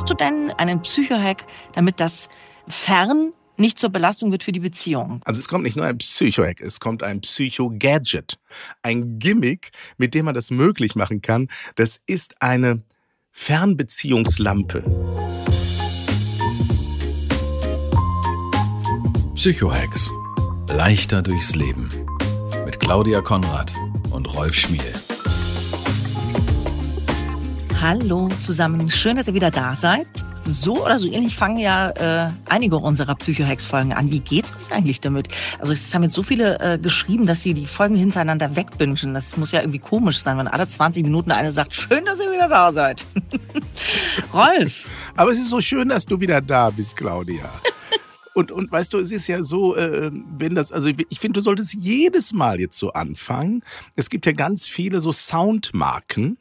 Hast du denn einen Psychohack, damit das Fern nicht zur Belastung wird für die Beziehung. Also es kommt nicht nur ein Psycho-Hack, es kommt ein Psycho-Gadget. Ein Gimmick, mit dem man das möglich machen kann. Das ist eine Fernbeziehungslampe. Psychohacks. Leichter durchs Leben. Mit Claudia Konrad und Rolf Schmiel. Hallo zusammen, schön, dass ihr wieder da seid. So oder so ähnlich fangen ja äh, einige unserer Psycho-Hacks-Folgen an. Wie geht's euch eigentlich damit? Also es haben jetzt so viele äh, geschrieben, dass sie die Folgen hintereinander wegbingen. Das muss ja irgendwie komisch sein, wenn alle 20 Minuten eine sagt, schön, dass ihr wieder da seid. Rolf. Aber es ist so schön, dass du wieder da bist, Claudia. Und, und weißt du, es ist ja so, äh, wenn das, also ich finde, du solltest jedes Mal jetzt so anfangen. Es gibt ja ganz viele so Soundmarken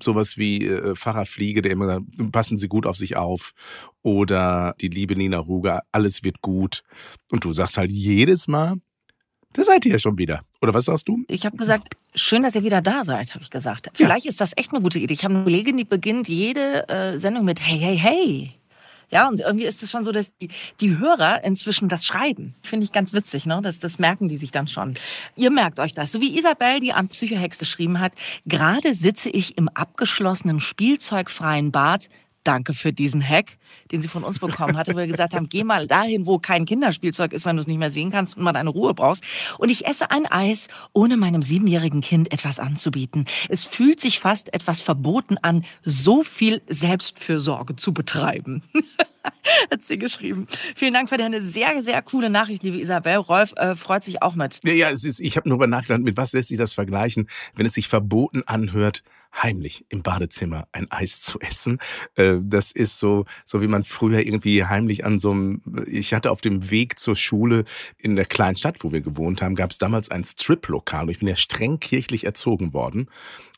sowas wie äh, Pfarrer Fliege, der immer sagt, passen Sie gut auf sich auf. Oder die liebe Nina Ruger, alles wird gut. Und du sagst halt jedes Mal, da seid ihr ja schon wieder. Oder was sagst du? Ich habe gesagt, schön, dass ihr wieder da seid, habe ich gesagt. Vielleicht ja. ist das echt eine gute Idee. Ich habe eine Kollegin, die beginnt jede äh, Sendung mit Hey, hey, hey. Ja, und irgendwie ist es schon so, dass die, die Hörer inzwischen das schreiben. Finde ich ganz witzig, ne? Das, das merken die sich dann schon. Ihr merkt euch das. So wie Isabel, die an Psychohex geschrieben hat. Gerade sitze ich im abgeschlossenen spielzeugfreien Bad Danke für diesen Hack, den sie von uns bekommen hatte, wo wir gesagt haben, geh mal dahin, wo kein Kinderspielzeug ist, wenn du es nicht mehr sehen kannst und mal deine Ruhe brauchst. Und ich esse ein Eis, ohne meinem siebenjährigen Kind etwas anzubieten. Es fühlt sich fast etwas verboten an, so viel Selbstfürsorge zu betreiben. hat sie geschrieben. Vielen Dank für deine sehr, sehr coole Nachricht, liebe Isabel. Rolf äh, freut sich auch mit. Ja, ja, es ist, ich habe nur über nachgedacht, mit was lässt sich das vergleichen, wenn es sich verboten anhört, heimlich im Badezimmer ein Eis zu essen. Äh, das ist so, so wie man früher irgendwie heimlich an so einem, ich hatte auf dem Weg zur Schule in der kleinen Stadt, wo wir gewohnt haben, gab es damals ein Strip-Lokal. Ich bin ja streng kirchlich erzogen worden.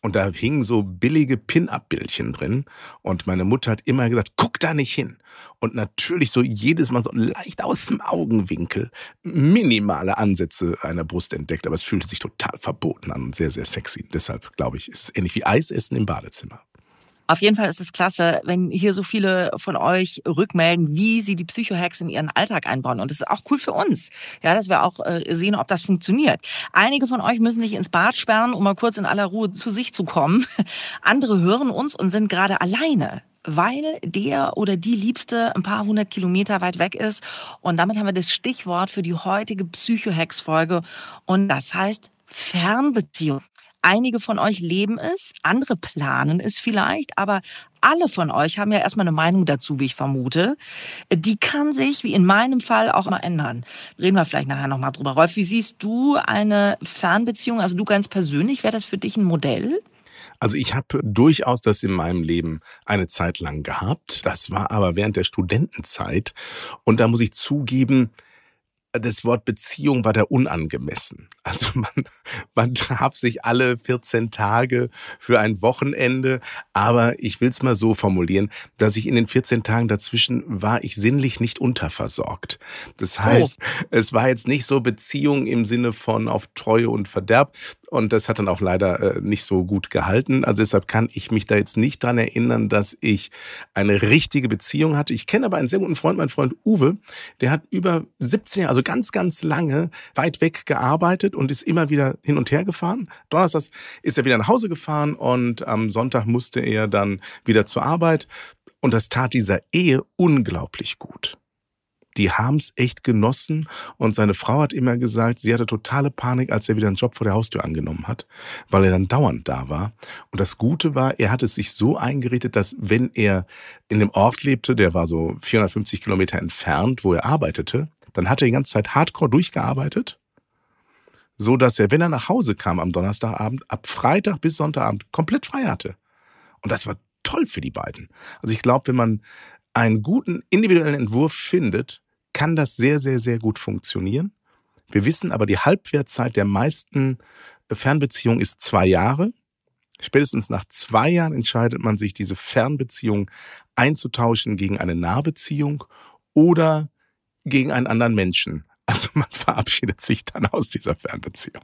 Und da hingen so billige Pin-Up-Bildchen drin. Und meine Mutter hat immer gesagt, guck da nicht hin. Und natürlich so jedes Mal so leicht aus dem Augenwinkel minimale Ansätze einer Brust entdeckt. Aber es fühlt sich total verboten an und sehr, sehr sexy. Deshalb glaube ich, ist es ähnlich wie Eisessen im Badezimmer. Auf jeden Fall ist es klasse, wenn hier so viele von euch rückmelden, wie sie die Psychohacks in ihren Alltag einbauen. Und es ist auch cool für uns, ja, dass wir auch äh, sehen, ob das funktioniert. Einige von euch müssen sich ins Bad sperren, um mal kurz in aller Ruhe zu sich zu kommen. Andere hören uns und sind gerade alleine weil der oder die Liebste ein paar hundert Kilometer weit weg ist. Und damit haben wir das Stichwort für die heutige Psychohacks-Folge. Und das heißt Fernbeziehung. Einige von euch leben es, andere planen es vielleicht, aber alle von euch haben ja erstmal eine Meinung dazu, wie ich vermute. Die kann sich, wie in meinem Fall, auch mal ändern. Reden wir vielleicht nachher nochmal drüber. Rolf, wie siehst du eine Fernbeziehung, also du ganz persönlich, wäre das für dich ein Modell? Also ich habe durchaus das in meinem Leben eine Zeit lang gehabt. Das war aber während der Studentenzeit. Und da muss ich zugeben, das Wort Beziehung war da unangemessen. Also man, man traf sich alle 14 Tage für ein Wochenende, aber ich will es mal so formulieren, dass ich in den 14 Tagen dazwischen war ich sinnlich nicht unterversorgt. Das heißt, oh. es war jetzt nicht so Beziehung im Sinne von auf Treue und Verderb, und das hat dann auch leider äh, nicht so gut gehalten. Also deshalb kann ich mich da jetzt nicht dran erinnern, dass ich eine richtige Beziehung hatte. Ich kenne aber einen sehr guten Freund, mein Freund Uwe, der hat über 17 Jahre, also ganz, ganz lange weit weg gearbeitet und ist immer wieder hin und her gefahren. Donnerstags ist er wieder nach Hause gefahren und am Sonntag musste er dann wieder zur Arbeit. Und das tat dieser Ehe unglaublich gut die haben's echt genossen und seine Frau hat immer gesagt, sie hatte totale Panik, als er wieder einen Job vor der Haustür angenommen hat, weil er dann dauernd da war. Und das Gute war, er hat es sich so eingerichtet, dass wenn er in dem Ort lebte, der war so 450 Kilometer entfernt, wo er arbeitete, dann hat er die ganze Zeit Hardcore durchgearbeitet so dass er, wenn er nach Hause kam am Donnerstagabend, ab Freitag bis Sonntagabend komplett frei hatte. Und das war toll für die beiden. Also ich glaube, wenn man einen guten individuellen Entwurf findet, kann das sehr, sehr, sehr gut funktionieren. Wir wissen aber, die Halbwertzeit der meisten Fernbeziehungen ist zwei Jahre. Spätestens nach zwei Jahren entscheidet man sich, diese Fernbeziehung einzutauschen gegen eine Nahbeziehung oder gegen einen anderen Menschen. Also man verabschiedet sich dann aus dieser Fernbeziehung.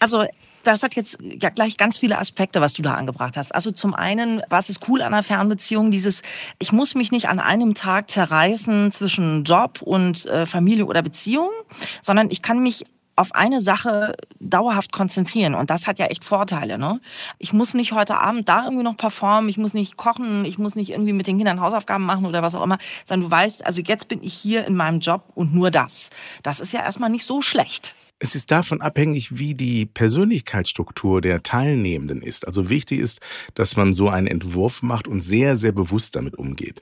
Also das hat jetzt ja gleich ganz viele Aspekte, was du da angebracht hast. Also zum einen, was ist cool an einer Fernbeziehung? Dieses, ich muss mich nicht an einem Tag zerreißen zwischen Job und äh, Familie oder Beziehung, sondern ich kann mich auf eine Sache dauerhaft konzentrieren. Und das hat ja echt Vorteile. Ne? Ich muss nicht heute Abend da irgendwie noch performen, ich muss nicht kochen, ich muss nicht irgendwie mit den Kindern Hausaufgaben machen oder was auch immer, sondern du weißt, also jetzt bin ich hier in meinem Job und nur das. Das ist ja erstmal nicht so schlecht. Es ist davon abhängig, wie die Persönlichkeitsstruktur der Teilnehmenden ist. Also wichtig ist, dass man so einen Entwurf macht und sehr, sehr bewusst damit umgeht.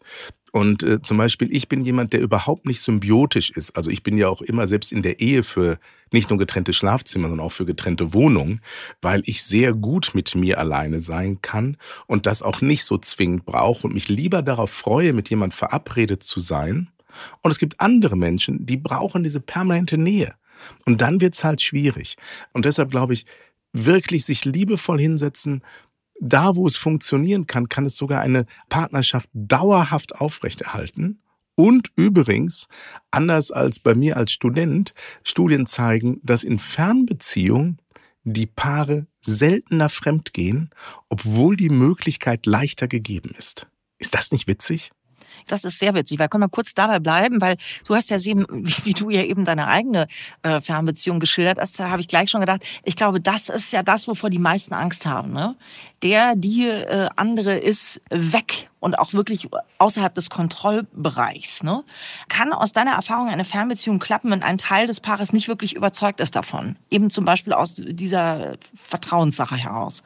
Und äh, zum Beispiel, ich bin jemand, der überhaupt nicht symbiotisch ist. Also ich bin ja auch immer selbst in der Ehe für nicht nur getrennte Schlafzimmer, sondern auch für getrennte Wohnungen, weil ich sehr gut mit mir alleine sein kann und das auch nicht so zwingend brauche und mich lieber darauf freue, mit jemand verabredet zu sein. Und es gibt andere Menschen, die brauchen diese permanente Nähe. Und dann wird's halt schwierig. Und deshalb glaube ich, wirklich sich liebevoll hinsetzen, da, wo es funktionieren kann, kann es sogar eine Partnerschaft dauerhaft aufrechterhalten. Und übrigens, anders als bei mir als Student, Studien zeigen, dass in Fernbeziehungen die Paare seltener fremdgehen, obwohl die Möglichkeit leichter gegeben ist. Ist das nicht witzig? Das ist sehr witzig, weil können wir kurz dabei bleiben, weil du hast ja wie, wie du ja eben deine eigene äh, Fernbeziehung geschildert hast, da habe ich gleich schon gedacht, ich glaube, das ist ja das, wovor die meisten Angst haben. Ne? Der, die äh, andere ist weg und auch wirklich außerhalb des Kontrollbereichs. Ne? Kann aus deiner Erfahrung eine Fernbeziehung klappen, wenn ein Teil des Paares nicht wirklich überzeugt ist davon? Eben zum Beispiel aus dieser Vertrauenssache heraus.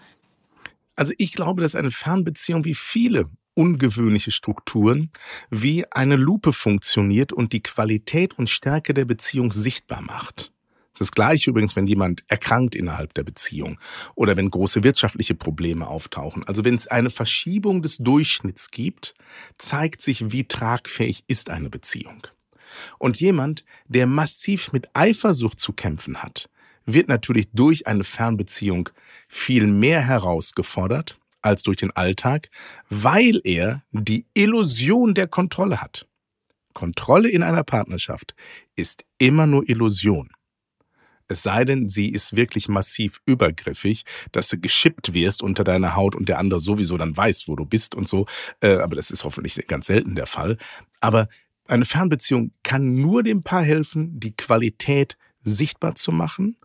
Also ich glaube, dass eine Fernbeziehung wie viele ungewöhnliche Strukturen, wie eine Lupe funktioniert und die Qualität und Stärke der Beziehung sichtbar macht. Das gleiche übrigens, wenn jemand erkrankt innerhalb der Beziehung oder wenn große wirtschaftliche Probleme auftauchen. Also wenn es eine Verschiebung des Durchschnitts gibt, zeigt sich, wie tragfähig ist eine Beziehung. Und jemand, der massiv mit Eifersucht zu kämpfen hat, wird natürlich durch eine Fernbeziehung viel mehr herausgefordert als durch den Alltag, weil er die Illusion der Kontrolle hat. Kontrolle in einer Partnerschaft ist immer nur Illusion. Es sei denn, sie ist wirklich massiv übergriffig, dass du geschippt wirst unter deiner Haut und der andere sowieso dann weiß, wo du bist und so. Äh, aber das ist hoffentlich ganz selten der Fall. Aber eine Fernbeziehung kann nur dem Paar helfen, die Qualität sichtbar zu machen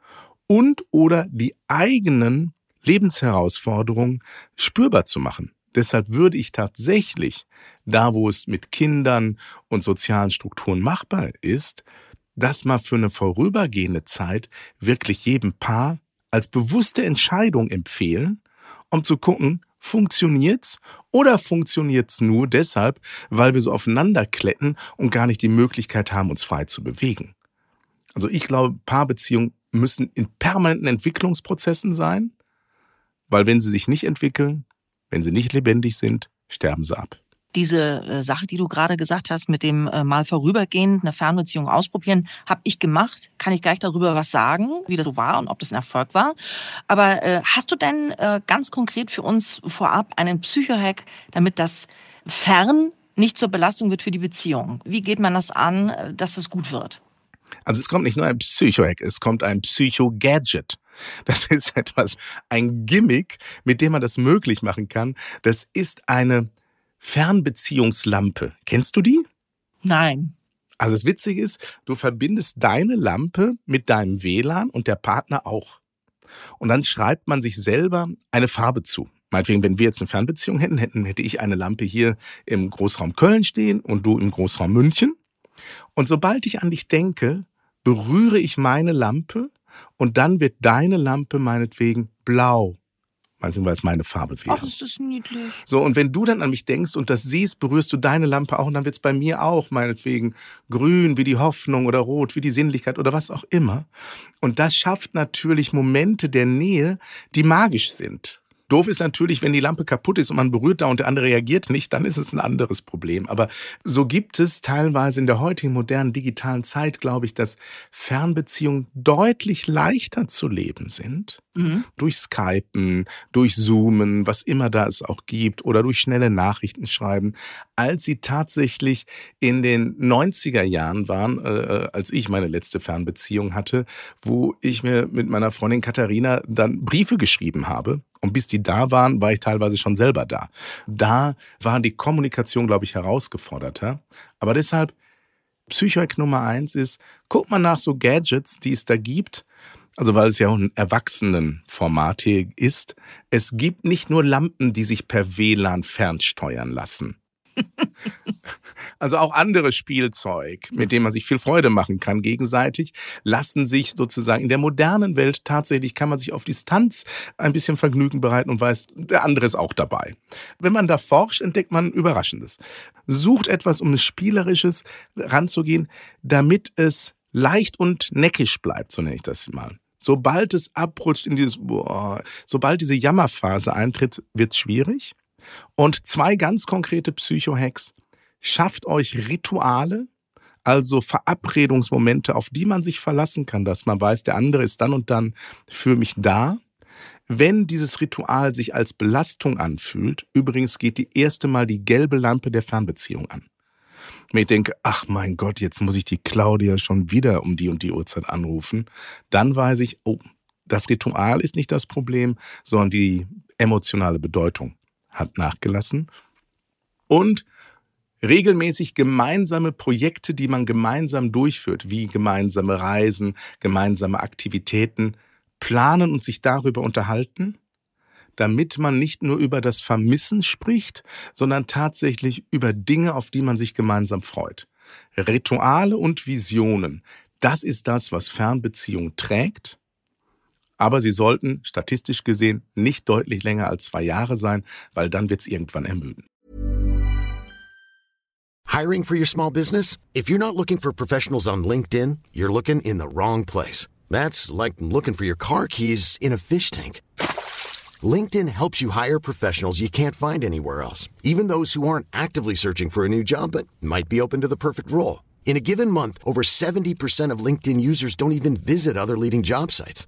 und oder die eigenen Lebensherausforderungen spürbar zu machen. Deshalb würde ich tatsächlich, da wo es mit Kindern und sozialen Strukturen machbar ist, das mal für eine vorübergehende Zeit wirklich jedem Paar als bewusste Entscheidung empfehlen, um zu gucken, funktioniert's oder funktioniert's nur deshalb, weil wir so aufeinander kletten und gar nicht die Möglichkeit haben, uns frei zu bewegen. Also ich glaube, Paarbeziehungen müssen in permanenten Entwicklungsprozessen sein weil wenn sie sich nicht entwickeln, wenn sie nicht lebendig sind, sterben sie ab. Diese äh, Sache, die du gerade gesagt hast, mit dem äh, mal vorübergehend eine Fernbeziehung ausprobieren, habe ich gemacht. Kann ich gleich darüber was sagen, wie das so war und ob das ein Erfolg war. Aber äh, hast du denn äh, ganz konkret für uns vorab einen Psychohack, damit das Fern nicht zur Belastung wird für die Beziehung? Wie geht man das an, dass das gut wird? Also es kommt nicht nur ein Psychohack, es kommt ein Psycho-Gadget. Das ist etwas, ein Gimmick, mit dem man das möglich machen kann. Das ist eine Fernbeziehungslampe. Kennst du die? Nein. Also das Witzige ist, du verbindest deine Lampe mit deinem WLAN und der Partner auch. Und dann schreibt man sich selber eine Farbe zu. Meinetwegen, wenn wir jetzt eine Fernbeziehung hätten, hätten, hätte ich eine Lampe hier im Großraum Köln stehen und du im Großraum München. Und sobald ich an dich denke, berühre ich meine Lampe und dann wird deine Lampe meinetwegen blau, Manchmal, weil es meine Farbe wäre. Ach, ist das niedlich. So, und wenn du dann an mich denkst und das siehst, berührst du deine Lampe auch und dann wird's bei mir auch meinetwegen grün wie die Hoffnung oder rot wie die Sinnlichkeit oder was auch immer. Und das schafft natürlich Momente der Nähe, die magisch sind. Doof ist natürlich, wenn die Lampe kaputt ist und man berührt da und der andere reagiert nicht, dann ist es ein anderes Problem. Aber so gibt es teilweise in der heutigen modernen digitalen Zeit, glaube ich, dass Fernbeziehungen deutlich leichter zu leben sind. Mhm. Durch Skypen, durch Zoomen, was immer da es auch gibt, oder durch schnelle Nachrichten schreiben, als sie tatsächlich in den 90er Jahren waren, äh, als ich meine letzte Fernbeziehung hatte, wo ich mir mit meiner Freundin Katharina dann Briefe geschrieben habe und bis die da waren, war ich teilweise schon selber da. Da war die Kommunikation, glaube ich, herausgeforderter. Aber deshalb, Psychohack Nummer eins ist, guck mal nach so Gadgets, die es da gibt. Also weil es ja auch ein Erwachsenenformat hier ist. Es gibt nicht nur Lampen, die sich per WLAN fernsteuern lassen. Also auch andere Spielzeug, mit dem man sich viel Freude machen kann gegenseitig, lassen sich sozusagen in der modernen Welt tatsächlich kann man sich auf Distanz ein bisschen Vergnügen bereiten und weiß, der andere ist auch dabei. Wenn man da forscht, entdeckt man Überraschendes. Sucht etwas, um ein Spielerisches ranzugehen, damit es leicht und neckisch bleibt, so nenne ich das mal. Sobald es abrutscht in dieses, boah, sobald diese Jammerphase eintritt, wird es schwierig. Und zwei ganz konkrete Psycho-Hacks. Schafft euch Rituale, also Verabredungsmomente, auf die man sich verlassen kann, dass man weiß, der andere ist dann und dann für mich da. Wenn dieses Ritual sich als Belastung anfühlt, übrigens geht die erste Mal die gelbe Lampe der Fernbeziehung an. Wenn ich denke, ach mein Gott, jetzt muss ich die Claudia schon wieder um die und die Uhrzeit anrufen, dann weiß ich, oh, das Ritual ist nicht das Problem, sondern die emotionale Bedeutung hat nachgelassen. Und regelmäßig gemeinsame Projekte, die man gemeinsam durchführt, wie gemeinsame Reisen, gemeinsame Aktivitäten, planen und sich darüber unterhalten, damit man nicht nur über das Vermissen spricht, sondern tatsächlich über Dinge, auf die man sich gemeinsam freut. Rituale und Visionen, das ist das, was Fernbeziehung trägt. Aber sie sollten statistisch gesehen nicht deutlich länger als zwei Jahre sein, weil dann wird es irgendwann ermüden. Hiring for your small business? If you're not looking for professionals on LinkedIn, you're looking in the wrong place. That's like looking for your car keys in a fish tank. LinkedIn helps you hire professionals you can't find anywhere else, even those who aren't actively searching for a new job but might be open to the perfect role. In a given month, over 70% of LinkedIn users don't even visit other leading job sites.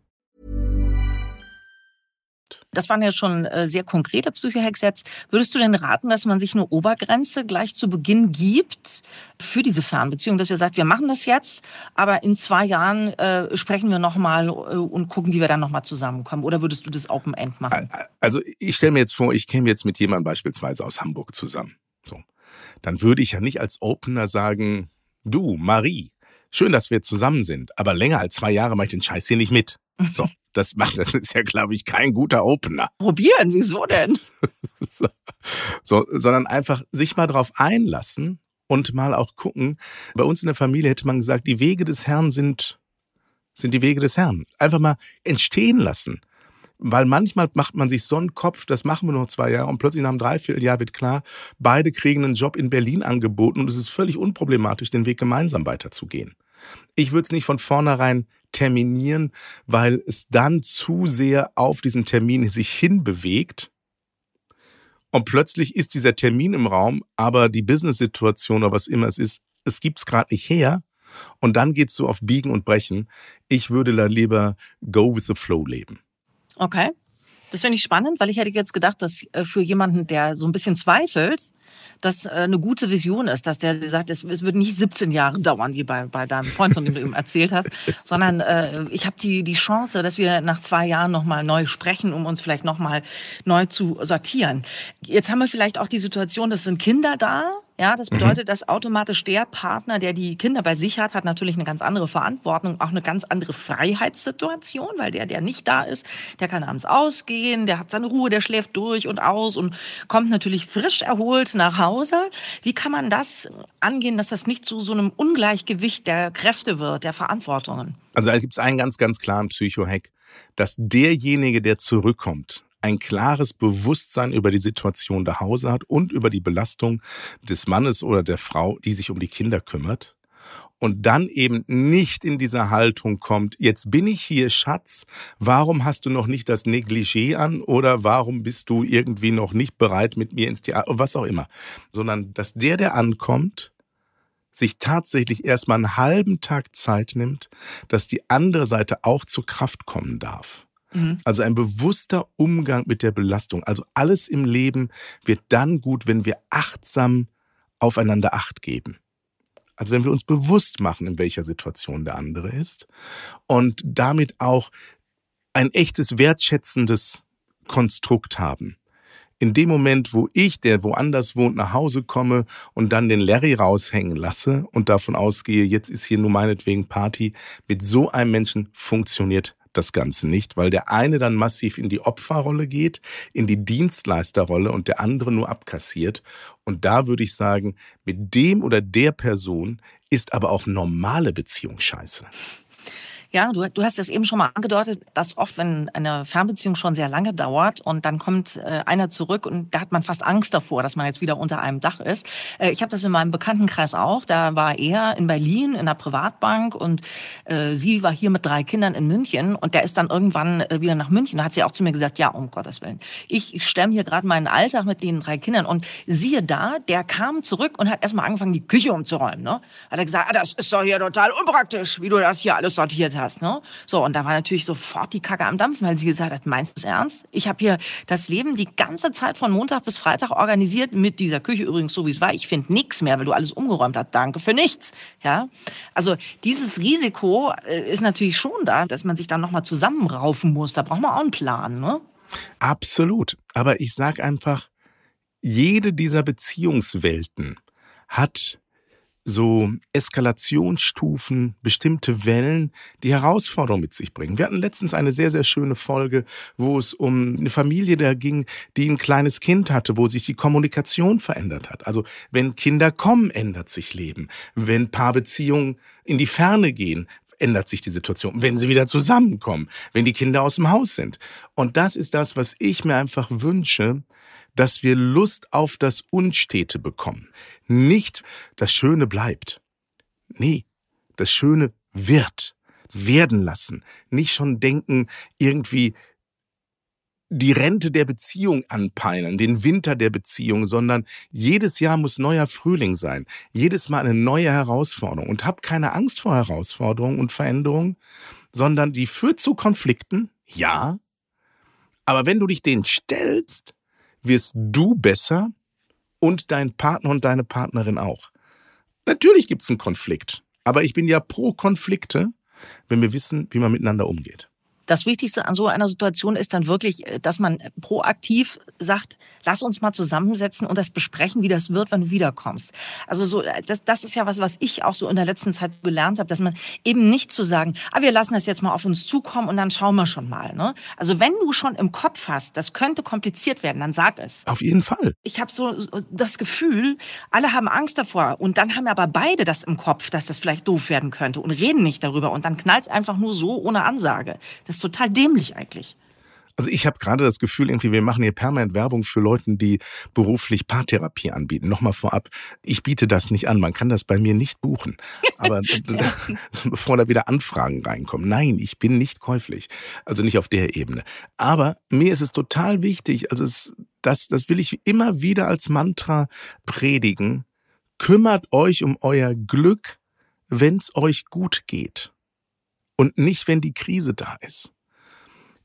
Das waren ja schon äh, sehr konkrete Psychohacks jetzt. Würdest du denn raten, dass man sich eine Obergrenze gleich zu Beginn gibt für diese Fernbeziehung, dass wir sagen, wir machen das jetzt, aber in zwei Jahren äh, sprechen wir nochmal äh, und gucken, wie wir dann nochmal zusammenkommen? Oder würdest du das Open End machen? Also ich stelle mir jetzt vor, ich käme jetzt mit jemandem beispielsweise aus Hamburg zusammen. So. Dann würde ich ja nicht als Opener sagen, du, Marie, schön, dass wir zusammen sind, aber länger als zwei Jahre mache ich den Scheiß hier nicht mit. So. Das macht, das ist ja, glaube ich, kein guter Opener. Probieren, wieso denn? so, so, sondern einfach sich mal drauf einlassen und mal auch gucken. Bei uns in der Familie hätte man gesagt, die Wege des Herrn sind, sind die Wege des Herrn. Einfach mal entstehen lassen. Weil manchmal macht man sich so einen Kopf, das machen wir noch zwei Jahre und plötzlich nach einem Dreivierteljahr wird klar, beide kriegen einen Job in Berlin angeboten und es ist völlig unproblematisch, den Weg gemeinsam weiterzugehen. Ich würde es nicht von vornherein terminieren, weil es dann zu sehr auf diesen Termin sich hinbewegt. Und plötzlich ist dieser Termin im Raum, aber die Business-Situation oder was immer es ist, es gibt's gerade nicht her. Und dann geht's so auf Biegen und Brechen. Ich würde da lieber go with the flow leben. Okay. Das finde ich spannend, weil ich hätte jetzt gedacht, dass äh, für jemanden, der so ein bisschen zweifelt, das äh, eine gute Vision ist, dass der sagt, es, wird nicht 17 Jahre dauern, wie bei, bei deinem Freund, von dem du eben erzählt hast, sondern äh, ich habe die, die Chance, dass wir nach zwei Jahren nochmal neu sprechen, um uns vielleicht nochmal neu zu sortieren. Jetzt haben wir vielleicht auch die Situation, das sind Kinder da, Ja, das bedeutet, mhm. dass automatisch der Partner, der die Kinder bei sich hat, hat natürlich eine ganz andere Verantwortung, auch eine ganz andere Freiheitssituation, weil der, der nicht da ist, der kann abends ausgehen, der hat seine Ruhe, der schläft durch und aus und kommt natürlich frisch erholt nach Hause. Wie kann man das angehen, dass das nicht zu so einem Ungleichgewicht der Kräfte wird, der Verantwortungen? Also da gibt es einen ganz, ganz klaren Psycho-Hack, dass derjenige, der zurückkommt, ein klares Bewusstsein über die Situation zu Hause hat und über die Belastung des Mannes oder der Frau, die sich um die Kinder kümmert. Und dann eben nicht in dieser Haltung kommt, jetzt bin ich hier, Schatz, warum hast du noch nicht das Negligé an oder warum bist du irgendwie noch nicht bereit mit mir ins Theater, was auch immer. Sondern, dass der, der ankommt, sich tatsächlich erstmal einen halben Tag Zeit nimmt, dass die andere Seite auch zur Kraft kommen darf. Mhm. Also ein bewusster Umgang mit der Belastung. Also alles im Leben wird dann gut, wenn wir achtsam aufeinander Acht geben. Also wenn wir uns bewusst machen, in welcher Situation der andere ist und damit auch ein echtes wertschätzendes Konstrukt haben. In dem Moment, wo ich, der woanders wohnt, nach Hause komme und dann den Larry raushängen lasse und davon ausgehe, jetzt ist hier nur meinetwegen Party, mit so einem Menschen funktioniert das Ganze nicht, weil der eine dann massiv in die Opferrolle geht, in die Dienstleisterrolle und der andere nur abkassiert. Und da würde ich sagen, mit dem oder der Person ist aber auch normale Beziehung scheiße. Ja, du, du hast es eben schon mal angedeutet, dass oft, wenn eine Fernbeziehung schon sehr lange dauert und dann kommt äh, einer zurück und da hat man fast Angst davor, dass man jetzt wieder unter einem Dach ist. Äh, ich habe das in meinem Bekanntenkreis auch. Da war er in Berlin in einer Privatbank und äh, sie war hier mit drei Kindern in München und der ist dann irgendwann äh, wieder nach München. Da hat sie auch zu mir gesagt, ja, um Gottes Willen, ich stemme hier gerade meinen Alltag mit den drei Kindern und siehe da, der kam zurück und hat erstmal angefangen, die Küche umzuräumen. Ne? Hat er gesagt, ah, das ist doch hier total unpraktisch, wie du das hier alles sortiert hast hast. Ne? So, und da war natürlich sofort die Kacke am Dampfen, weil sie gesagt hat, meinst du es ernst? Ich habe hier das Leben die ganze Zeit von Montag bis Freitag organisiert, mit dieser Küche übrigens so, wie es war. Ich finde nichts mehr, weil du alles umgeräumt hast. Danke für nichts. Ja, Also dieses Risiko äh, ist natürlich schon da, dass man sich dann nochmal zusammenraufen muss. Da braucht man auch einen Plan. Ne? Absolut. Aber ich sag einfach, jede dieser Beziehungswelten hat so Eskalationsstufen, bestimmte Wellen, die Herausforderungen mit sich bringen. Wir hatten letztens eine sehr, sehr schöne Folge, wo es um eine Familie da ging, die ein kleines Kind hatte, wo sich die Kommunikation verändert hat. Also wenn Kinder kommen, ändert sich Leben. Wenn Paarbeziehungen in die Ferne gehen, ändert sich die Situation, wenn sie wieder zusammenkommen, wenn die Kinder aus dem Haus sind. Und das ist das, was ich mir einfach wünsche, dass wir Lust auf das Unstete bekommen. Nicht das Schöne bleibt. Nee, das Schöne wird, werden lassen. Nicht schon denken, irgendwie die Rente der Beziehung anpeilen, den Winter der Beziehung, sondern jedes Jahr muss neuer Frühling sein. Jedes Mal eine neue Herausforderung. Und hab keine Angst vor Herausforderungen und Veränderungen, sondern die führt zu Konflikten, ja. Aber wenn du dich denen stellst, wirst du besser und dein Partner und deine Partnerin auch. Natürlich gibt es einen Konflikt, aber ich bin ja pro Konflikte, wenn wir wissen, wie man miteinander umgeht. Das Wichtigste an so einer Situation ist dann wirklich, äh, dass man proaktiv sagt, lass uns mal zusammensetzen und das besprechen, wie das wird, wenn du wiederkommst. Also so, äh, das, das ist ja was, was ich auch so in der letzten Zeit gelernt habe, dass man eben nicht zu sagen, ah, wir lassen das jetzt mal auf uns zukommen und dann schauen wir schon mal. Ne? Also wenn du schon im Kopf hast, das könnte kompliziert werden, dann sag es. Auf jeden Fall. Ich habe so das Gefühl, alle haben Angst davor und dann haben aber beide das im Kopf, dass das vielleicht doof werden könnte und reden nicht darüber und dann knallt es einfach nur so ohne Ansage. Das total dämlich eigentlich. Also ich habe gerade das Gefühl, irgendwie, wir machen hier permanent Werbung für Leute, die beruflich Paartherapie anbieten. Nochmal vorab, ich biete das nicht an. Man kann das bei mir nicht buchen. Aber bevor da wieder Anfragen reinkommen. Nein, ich bin nicht käuflich. Also nicht auf der Ebene. Aber mir ist es total wichtig, also es, das, das will ich immer wieder als Mantra predigen. Kümmert euch um euer Glück, wenn es euch gut geht und nicht, wenn die Krise da ist.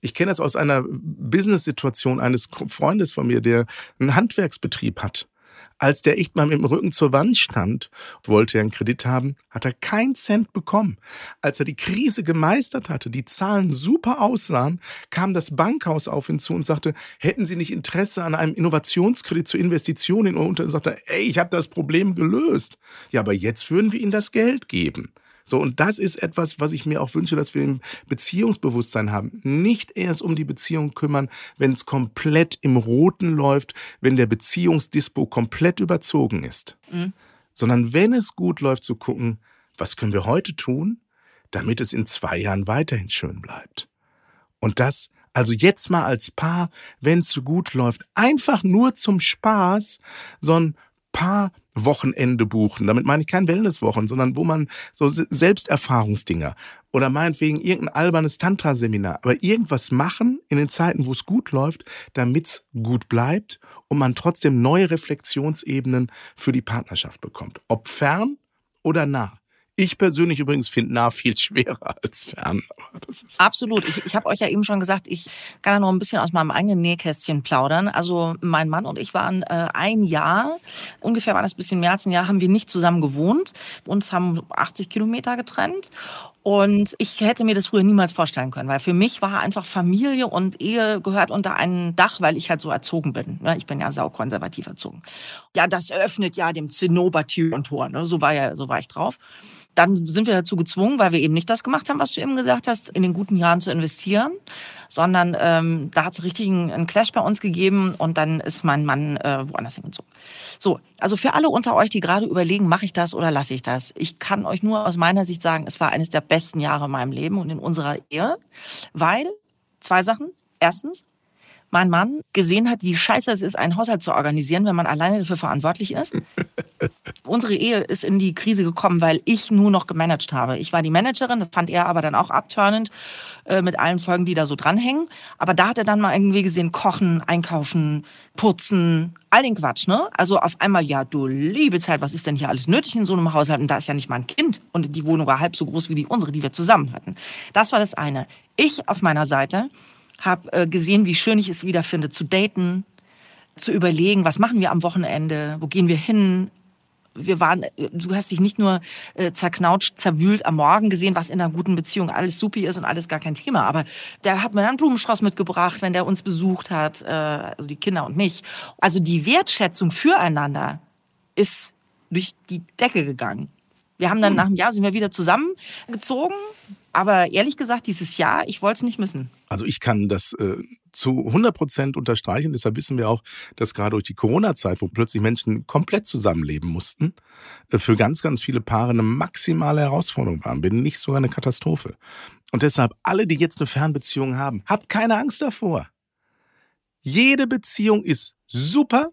Ich kenne das aus einer Business-Situation eines Freundes von mir, der einen Handwerksbetrieb hat. Als der echt mal mit dem Rücken zur Wand stand, wollte er einen Kredit haben, hat er keinen Cent bekommen. Als er die Krise gemeistert hatte, die Zahlen super aussahen, kam das Bankhaus auf ihn zu und sagte, hätten Sie nicht Interesse an einem Innovationskredit zur Investition in Ihr Unternehmen? sagte, ey, ich habe das Problem gelöst. Ja, aber jetzt würden wir Ihnen das Geld geben. So, und das ist etwas, was ich mir auch wünsche, dass wir im Beziehungsbewusstsein haben. Nicht erst um die Beziehung kümmern, wenn es komplett im Roten läuft, wenn der Beziehungsdispo komplett überzogen ist. Mhm. Sondern wenn es gut läuft, zu gucken, was können wir heute tun, damit es in zwei Jahren weiterhin schön bleibt. Und das also jetzt mal als Paar, wenn es so gut läuft, einfach nur zum Spaß, so ein paar Wochenende buchen. Damit meine ich kein Wellnesswochen, sondern wo man so Selbsterfahrungsdinger oder meinetwegen irgendein albernes Tantra-Seminar, aber irgendwas machen in den Zeiten, wo es gut läuft, damit es gut bleibt und man trotzdem neue Reflexionsebenen für die Partnerschaft bekommt. Ob fern oder nah. Ich persönlich übrigens finde nah viel schwerer als fern. Absolut. Ich, ich habe euch ja eben schon gesagt, ich kann ja noch ein bisschen aus meinem eigenen Nähkästchen plaudern. Also mein Mann und ich waren äh, ein Jahr, ungefähr war das ein bisschen mehr als ein Jahr, haben wir nicht zusammen gewohnt. Uns haben 80 Kilometer getrennt. Und ich hätte mir das früher niemals vorstellen können, weil für mich war einfach Familie und Ehe gehört unter ein Dach, weil ich halt so erzogen bin. Ich bin ja saukonservativ erzogen. Ja, das öffnet ja dem Zinnober Tür und Tor. Ne? So war ja, so war ich drauf dann sind wir dazu gezwungen, weil wir eben nicht das gemacht haben, was du eben gesagt hast, in den guten Jahren zu investieren, sondern ähm, da hat es richtig einen, Clash bei uns gegeben und dann ist mein Mann äh, woanders hingezogen. So, also für alle unter euch, die gerade überlegen, mache ich das oder lasse ich das? Ich kann euch nur aus meiner Sicht sagen, es war eines der besten Jahre in meinem Leben und in unserer Ehe, weil zwei Sachen. Erstens, mein Mann gesehen hat, wie scheiße es ist, einen Haushalt zu organisieren, wenn man alleine dafür verantwortlich ist. Unsere Ehe ist in die Krise gekommen, weil ich nur noch gemanagt habe. Ich war die Managerin, das fand er aber dann auch abturnend äh, mit allen Folgen, die da so dranhängen. Aber da hat er dann mal irgendwie gesehen, kochen, einkaufen, putzen, all den Quatsch, ne? Also auf einmal, ja, du liebe Zeit, was ist denn hier alles nötig in so einem Haushalt? Und da ist ja nicht mal ein Kind und die Wohnung war halb so groß wie die unsere, die wir zusammen hatten. Das war das eine. Ich auf meiner Seite habe äh, gesehen, wie schön ich es wiederfinde, zu daten, zu überlegen, was machen wir am Wochenende, wo gehen wir hin. Wir waren, äh, du hast dich nicht nur äh, zerknautscht, zerwühlt am Morgen gesehen, was in einer guten Beziehung alles supi ist und alles gar kein Thema. Aber der hat mir dann einen Blumenstrauß mitgebracht, wenn der uns besucht hat, äh, also die Kinder und mich. Also die Wertschätzung füreinander ist durch die Decke gegangen. Wir haben dann hm. nach einem Jahr sind wir wieder zusammengezogen. Aber ehrlich gesagt, dieses Jahr, ich wollte es nicht missen. Also ich kann das äh, zu 100 Prozent unterstreichen. Deshalb wissen wir auch, dass gerade durch die Corona-Zeit, wo plötzlich Menschen komplett zusammenleben mussten, äh, für ganz, ganz viele Paare eine maximale Herausforderung waren, wenn nicht sogar eine Katastrophe. Und deshalb alle, die jetzt eine Fernbeziehung haben, habt keine Angst davor. Jede Beziehung ist super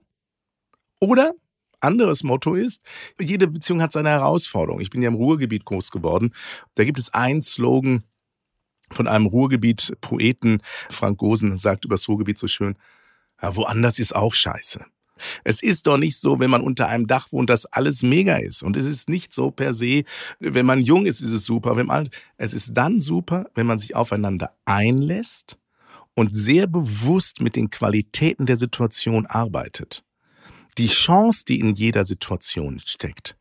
oder anderes Motto ist, jede Beziehung hat seine Herausforderung. Ich bin ja im Ruhrgebiet groß geworden. Da gibt es einen Slogan von einem Ruhrgebiet-Poeten, Frank Gosen, sagt über das Ruhrgebiet so schön, ja, woanders ist auch scheiße. Es ist doch nicht so, wenn man unter einem Dach wohnt, dass alles mega ist. Und es ist nicht so per se, wenn man jung ist, ist es super. Wenn man, es ist dann super, wenn man sich aufeinander einlässt und sehr bewusst mit den Qualitäten der Situation arbeitet die Chance, die in jeder Situation steckt,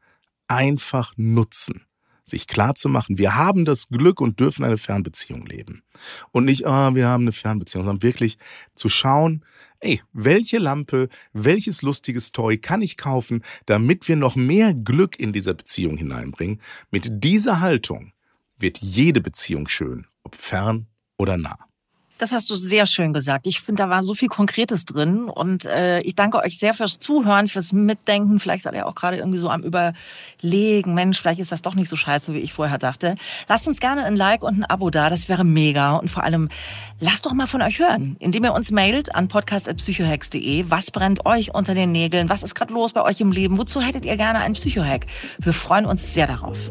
einfach nutzen. Sich klar zu machen, wir haben das Glück und dürfen eine Fernbeziehung leben. Und nicht, ah, oh, wir haben eine Fernbeziehung, sondern wirklich zu schauen, ey, welche Lampe, welches lustiges Toy kann ich kaufen, damit wir noch mehr Glück in dieser Beziehung hineinbringen. Mit dieser Haltung wird jede Beziehung schön, ob fern oder nah. Das hast du sehr schön gesagt. Ich finde, da war so viel Konkretes drin. Und äh, ich danke euch sehr fürs Zuhören, fürs Mitdenken. Vielleicht seid ihr auch gerade irgendwie so am Überlegen. Mensch, vielleicht ist das doch nicht so scheiße, wie ich vorher dachte. Lasst uns gerne ein Like und ein Abo da. Das wäre mega. Und vor allem, lasst doch mal von euch hören, indem ihr uns mailt an podcast.psychohex.de. Was brennt euch unter den Nägeln? Was ist gerade los bei euch im Leben? Wozu hättet ihr gerne einen Psychohack? Wir freuen uns sehr darauf.